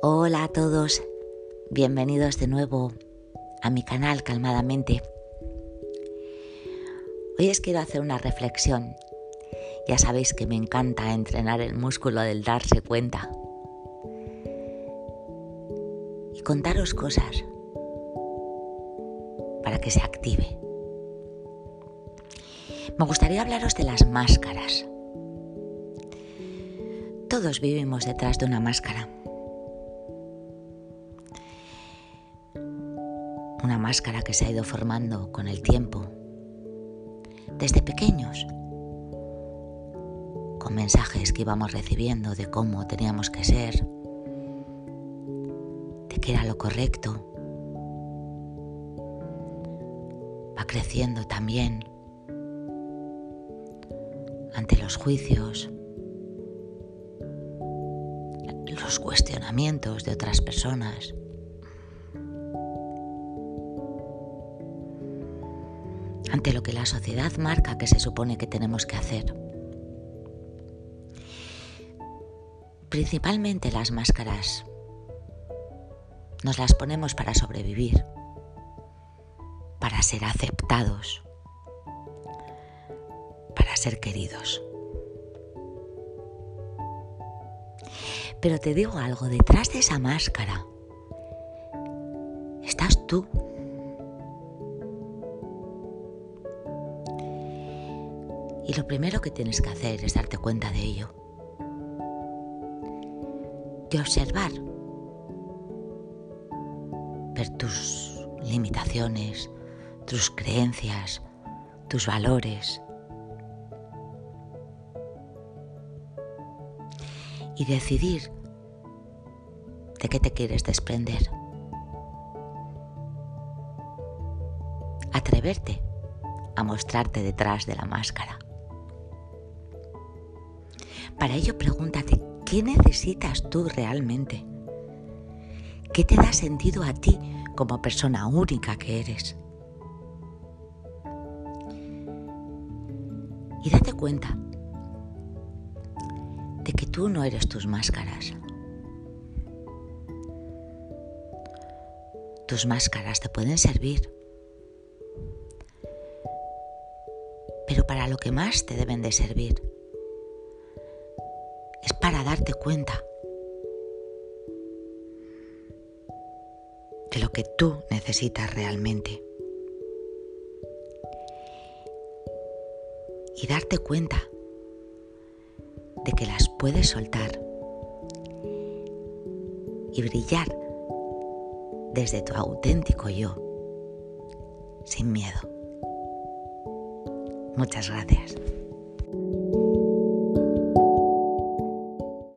Hola a todos, bienvenidos de nuevo a mi canal Calmadamente. Hoy os quiero hacer una reflexión. Ya sabéis que me encanta entrenar el músculo del darse cuenta. Y contaros cosas para que se active. Me gustaría hablaros de las máscaras. Todos vivimos detrás de una máscara. Una máscara que se ha ido formando con el tiempo, desde pequeños, con mensajes que íbamos recibiendo de cómo teníamos que ser, de qué era lo correcto. Va creciendo también ante los juicios, los cuestionamientos de otras personas. Ante lo que la sociedad marca que se supone que tenemos que hacer. Principalmente las máscaras nos las ponemos para sobrevivir, para ser aceptados, para ser queridos. Pero te digo algo, detrás de esa máscara estás tú. Y lo primero que tienes que hacer es darte cuenta de ello. De observar. Ver tus limitaciones, tus creencias, tus valores. Y decidir de qué te quieres desprender. Atreverte a mostrarte detrás de la máscara. Para ello pregúntate, ¿qué necesitas tú realmente? ¿Qué te da sentido a ti como persona única que eres? Y date cuenta de que tú no eres tus máscaras. Tus máscaras te pueden servir, pero para lo que más te deben de servir es para darte cuenta de lo que tú necesitas realmente. Y darte cuenta de que las puedes soltar y brillar desde tu auténtico yo, sin miedo. Muchas gracias.